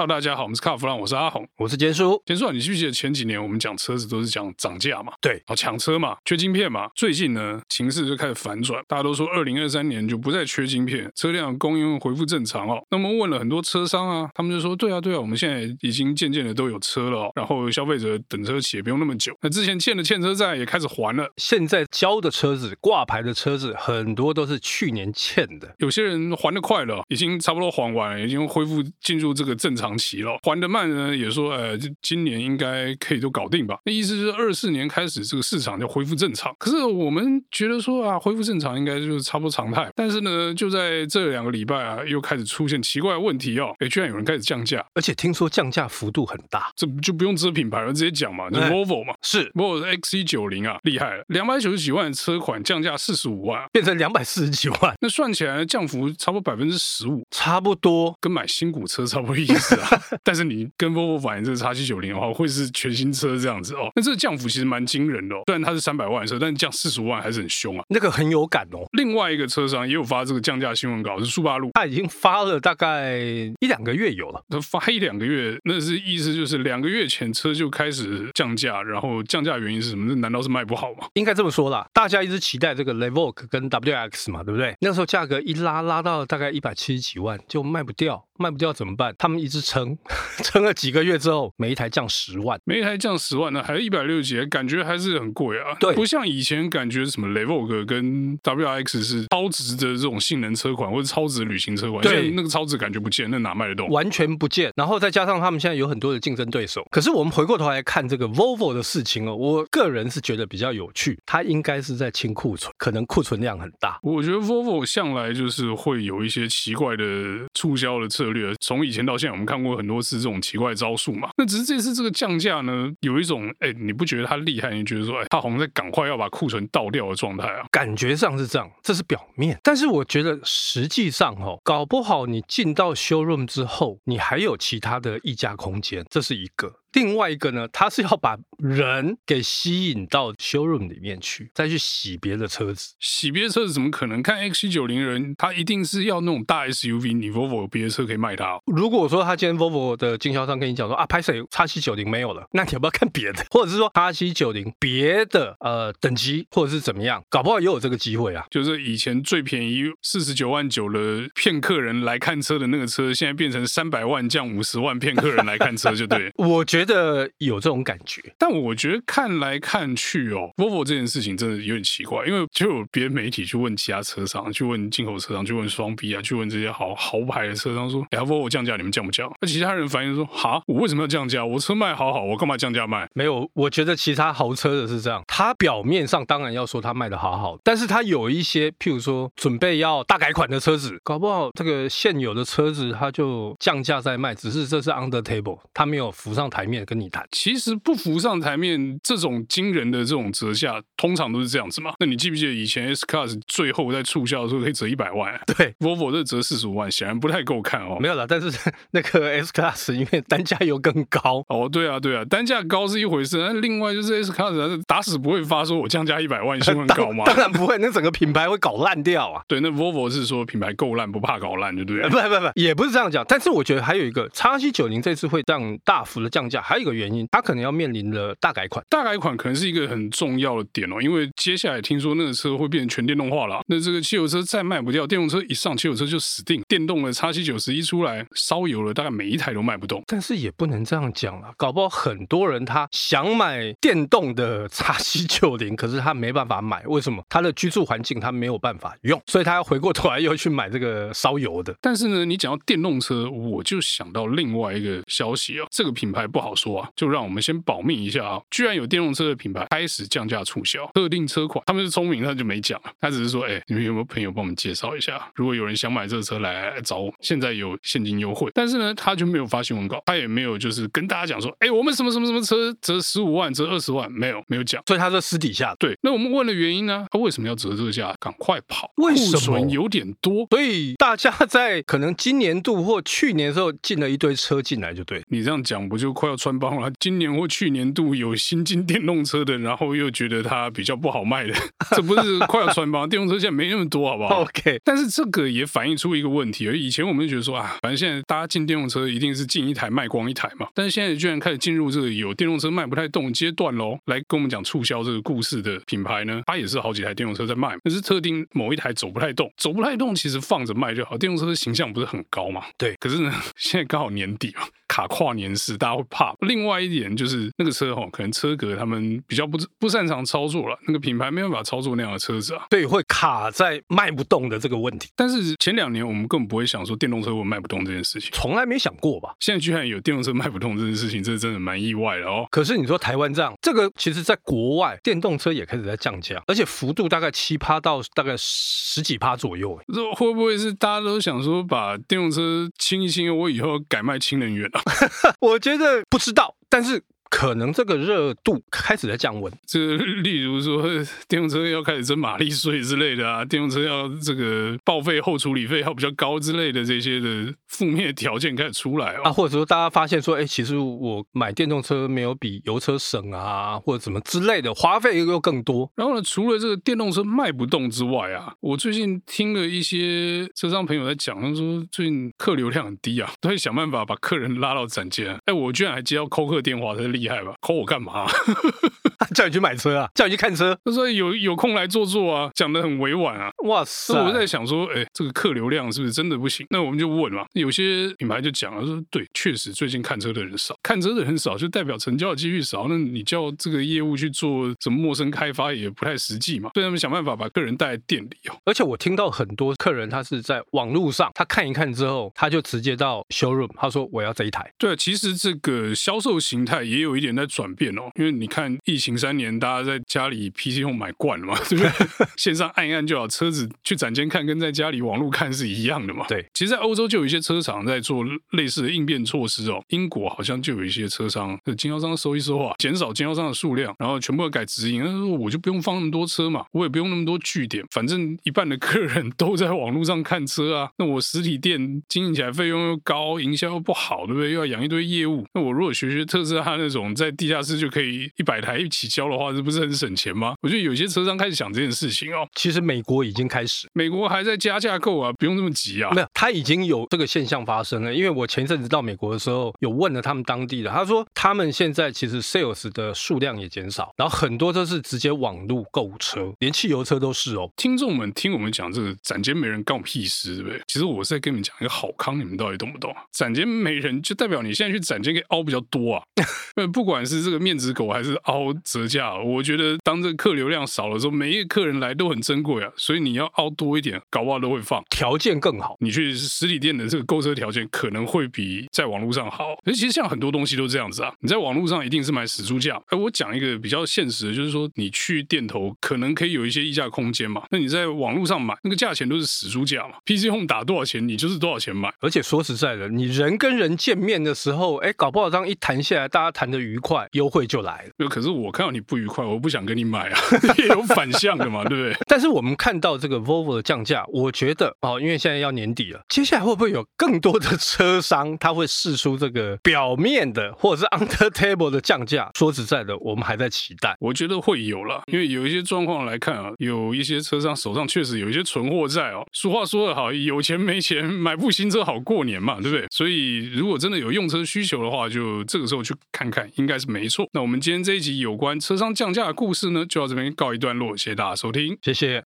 Hello，大家好，我们是卡弗朗，我是阿红，我是杰叔。杰叔啊，你记不记得前几年我们讲车子都是讲涨价嘛？对，好抢车嘛，缺晶片嘛。最近呢，形势就开始反转，大家都说二零二三年就不再缺晶片，车辆供应恢复正常哦。那么问了很多车商啊，他们就说，对啊，对啊，我们现在已经渐渐的都有车了哦，然后消费者等车期也不用那么久。那之前欠的欠车债也开始还了，现在交的车子挂牌的车子很多都是去年欠的，有些人还的快了，已经差不多还完了，已经恢复进入这个正常期了。还的慢呢，也说，呃，今年应该可以都搞定吧？那意思是二四年开始这个市场就恢复正常。可是我们觉得说啊，恢复正常应该就是差不多常态。但是呢，就在这两个礼拜啊，又开始出现奇怪的问题哦，哎，居然有人开始降价，而且听说降价幅度很大，这就不用遮品牌了，直接讲嘛，就 Volvo 嘛，是。Volvo XC90 啊，厉害了，两百九十几万的车款降价四十五万，变成两百四十几万，那算起来降幅差不多百分之十五，差不多。跟买新股车差不多意思啊。但是你跟 Volvo 反映这个 XC90 的话，会是全新车这样子哦。那这个降幅其实蛮惊人的哦，虽然它是三百万的车，但是降四十五万还是很凶啊。那个很有感哦。另外一个车商也有发这个降价新闻稿，是速八路，他已经发了大概一两个月有了。他发一两个月，那是意思就是两个月前车就开始降价，然后降价原因是什么？那难道是卖不好吗？应该这么说啦，大家一直期待这个 Evoque 跟 WX 嘛，对不对？那时候价格一拉拉到大概一百七十几万，就卖不掉。卖不掉怎么办？他们一直撑，撑了几个月之后，每一台降十万，每一台降十万呢，还是一百六十几，感觉还是很贵啊。对，不像以前感觉什么雷 Vogue 跟 WRX 是超值的这种性能车款，或者超值旅行车款。对，那个超值感觉不见，那哪卖得动？完全不见。然后再加上他们现在有很多的竞争对手。可是我们回过头来看这个 Volvo 的事情哦，我个人是觉得比较有趣。它应该是在清库存，可能库存量很大。我觉得 Volvo 向来就是会有一些奇怪的促销的策略，从以前到现在我们看过很多次这种奇怪的招数嘛，那只是这次这个降价呢，有一种哎，你不觉得它厉害？你觉得说哎，他好像在赶快要把库存倒掉的状态啊？感觉上是这样，这是表面，但是我觉得实际上哦，搞不好你进到 showroom 之后，你还有其他的溢价空间，这是一个。另外一个呢，他是要把人给吸引到 showroom 里面去，再去洗别的车子。洗别的车子怎么可能？看 XC90 人，他一定是要那种大 SUV。你 Volvo 有别的车可以卖他哦。如果说他今天 Volvo 的经销商跟你讲说啊，拍谁叉七九零没有了，那你要不要看别的？或者是说叉七九零别的呃等级，或者是怎么样？搞不好也有这个机会啊。就是以前最便宜四十九万九的骗客人来看车的那个车，现在变成三百万降五十万骗客人来看车，就对。我觉得。觉得有这种感觉，但我觉得看来看去哦，Volvo 这件事情真的有点奇怪，因为就有别媒体去问其他车商，去问进口车商，去问双 B 啊，去问这些豪豪牌的车商说：“哎，Volvo 降价，你们降不降？”那其他人反映说：“哈，我为什么要降价？我车卖好好，我干嘛降价卖？”没有，我觉得其他豪车的是这样，他表面上当然要说他卖的好好，但是他有一些譬如说准备要大改款的车子，搞不好这个现有的车子他就降价在卖，只是这是 under table，他没有浮上台。面跟你谈，其实不浮上台面这种惊人的这种折价，通常都是这样子嘛。那你记不记得以前 S Class 最后在促销的时候可以折一百万？对，Volvo 这折四十五万，显然不太够看哦。没有了，但是 那个 S Class 因为单价又更高哦。对啊，对啊，单价高是一回事，那另外就是 S Class 打死不会发说我降价一百万新闻稿吗？当然不会，那整个品牌会搞烂掉啊。对，那 Volvo 是说品牌够烂，不怕搞烂，就对了。不不不，也不是这样讲。但是我觉得还有一个叉七九零这次会这样大幅的降价，还有一个原因，它可能要面临的大改款，大改款可能是一个很重要的点哦，因为接下来听说那个车会变成全电动化了，那这个汽油车再卖不掉，电动车一上，汽油车就死定。电动的叉七九十一出来，烧油了，大概每一台都卖不动。但是也不能这样讲了，搞不好很多人他想买电动的叉七九零可是他没办法买，为什么？他的居住环境他没有办法用，所以他要回过头来又去买这个烧油的。但是呢，你讲到电动车，我就想到另外一个消息啊，这个品牌不好说啊，就让我们先保密一下啊！居然有电动车的品牌开始降价促销特定车款，他们是聪明，他就没讲，他只是说：“哎，你们有没有朋友帮我们介绍一下？如果有人想买这个车来，来找我，现在有现金优惠。”但是呢，他就没有发新闻稿，他也没有就是跟大家讲说：“哎，我们什么什么什么车折十五万，折二十万，没有没有讲。”所以他是私底下对。那我们问了原因呢？他为什么要折这个价？赶快跑！为什么？库存有点多，所以大家在可能今年度或去年的时候进了一堆车进来，就对。你这样讲不就快要穿帮了。今年或去年度有新进电动车的，然后又觉得它比较不好卖的，这不是快要穿帮？电动车现在没那么多，好不好？OK。但是这个也反映出一个问题，而以前我们就觉得说啊，反正现在大家进电动车一定是进一台卖光一台嘛。但是现在居然开始进入这个有电动车卖不太动阶段喽，来跟我们讲促销这个故事的品牌呢，它也是好几台电动车在卖，但是特定某一台走不太动，走不太动其实放着卖就好。电动车的形象不是很高嘛？对。可是呢，现在刚好年底嘛。卡跨年时，大家会怕。另外一点就是那个车哈，可能车格他们比较不不擅长操作了，那个品牌没办法操作那样的车子啊，对，会卡在卖不动的这个问题。但是前两年我们根本不会想说电动车会卖不动这件事情，从来没想过吧？现在居然有电动车卖不动这件事情，这真的蛮意外的哦。可是你说台湾这样，这个其实在国外电动车也开始在降价，而且幅度大概七趴到大概十几趴左右。这会不会是大家都想说把电动车清一清，我以后改卖氢能源啊？我觉得不知道，但是。可能这个热度开始在降温，这例如说电动车要开始征马力税之类的啊，电动车要这个报废后处理费要比较高之类的这些的负面条件开始出来啊，或者说大家发现说，哎，其实我买电动车没有比油车省啊，或者怎么之类的，花费又更多。然后呢，除了这个电动车卖不动之外啊，我最近听了一些车商朋友在讲，他说最近客流量很低啊，都会想办法把客人拉到展间。哎，我居然还接到扣客电话，才厉害吧？call 我干嘛？叫你去买车啊？叫你去看车？他说有有空来坐坐啊，讲的很委婉啊。哇塞！我在想说，哎，这个客流量是不是真的不行？那我们就问嘛。有些品牌就讲了说，对，确实最近看车的人少，看车的人少就代表成交的几率少。那你叫这个业务去做什么陌生开发也不太实际嘛。所以他们想办法把客人带来店里哦。而且我听到很多客人他是在网络上，他看一看之后，他就直接到 showroom，他说我要这一台。对，其实这个销售形态也有一点在转变哦，因为你看疫情三年，大家在家里 PC 用买惯了嘛，对不对？线上按一按就好，车子去展间看跟在家里网络看是一样的嘛。对，其实，在欧洲就有一些车厂在做类似的应变措施哦。英国好像就有一些车商，经销商收一收啊，减少经销商的数量，然后全部要改直营。他说我就不用放那么多车嘛，我也不用那么多据点，反正一半的客人都在网络上看车啊。那我实体店经营起来费用又高，营销又不好，对不对？又要养一堆业务。那我如果学学特斯拉那种在地下室就可以一百台一起交的话，这不是很省钱吗？我觉得有些车商开始想这件事情哦。其实美国已经开始，美国还在加价购啊，不用这么急啊。没有，他已经有这个现象发生了。因为我前阵子到美国的时候，有问了他们当地的，他说他们现在其实 sales 的数量也减少，然后很多都是直接网络购车，连汽油车都是哦。听众们听我们讲这个展间没人干我屁事，对不对？其实我是在跟你们讲一个好康，你们到底懂不懂？展间没人就代表你现在去展间可以凹比较多啊。不管是这个面子狗还是凹折价，我觉得当这个客流量少了之后，每一个客人来都很珍贵啊，所以你要凹多一点，搞不好都会放，条件更好。你去实体店的这个购车条件可能会比在网络上好。而其实像很多东西都这样子啊，你在网络上一定是买死猪价。哎，我讲一个比较现实的，就是说你去店头可能可以有一些溢价空间嘛。那你在网络上买，那个价钱都是死猪价嘛。PC Home 打多少钱，你就是多少钱买。而且说实在的，你人跟人见面的时候，哎，搞不好这样一谈下来，大家谈得愉快，优惠就来了。可是我看到你不愉快，我不想跟你买啊，也有反向的嘛，对不对？但是我们看到这个 Volvo 的降价，我觉得哦，因为现在要年底了，接下来会不会有更多的车商他会试出这个表面的或者是 under table 的降价？说实在的，我们还在期待。我觉得会有了，因为有一些状况来看啊，有一些车商手上确实有一些存货在哦。俗话说得好，有钱没钱买部新车好过年嘛，对不对？所以如果真的有用车需求的话，就这个时候去看看看，应该是没错。那我们今天这一集有关车商降价的故事呢，就到这边告一段落，谢谢大家收听，谢谢。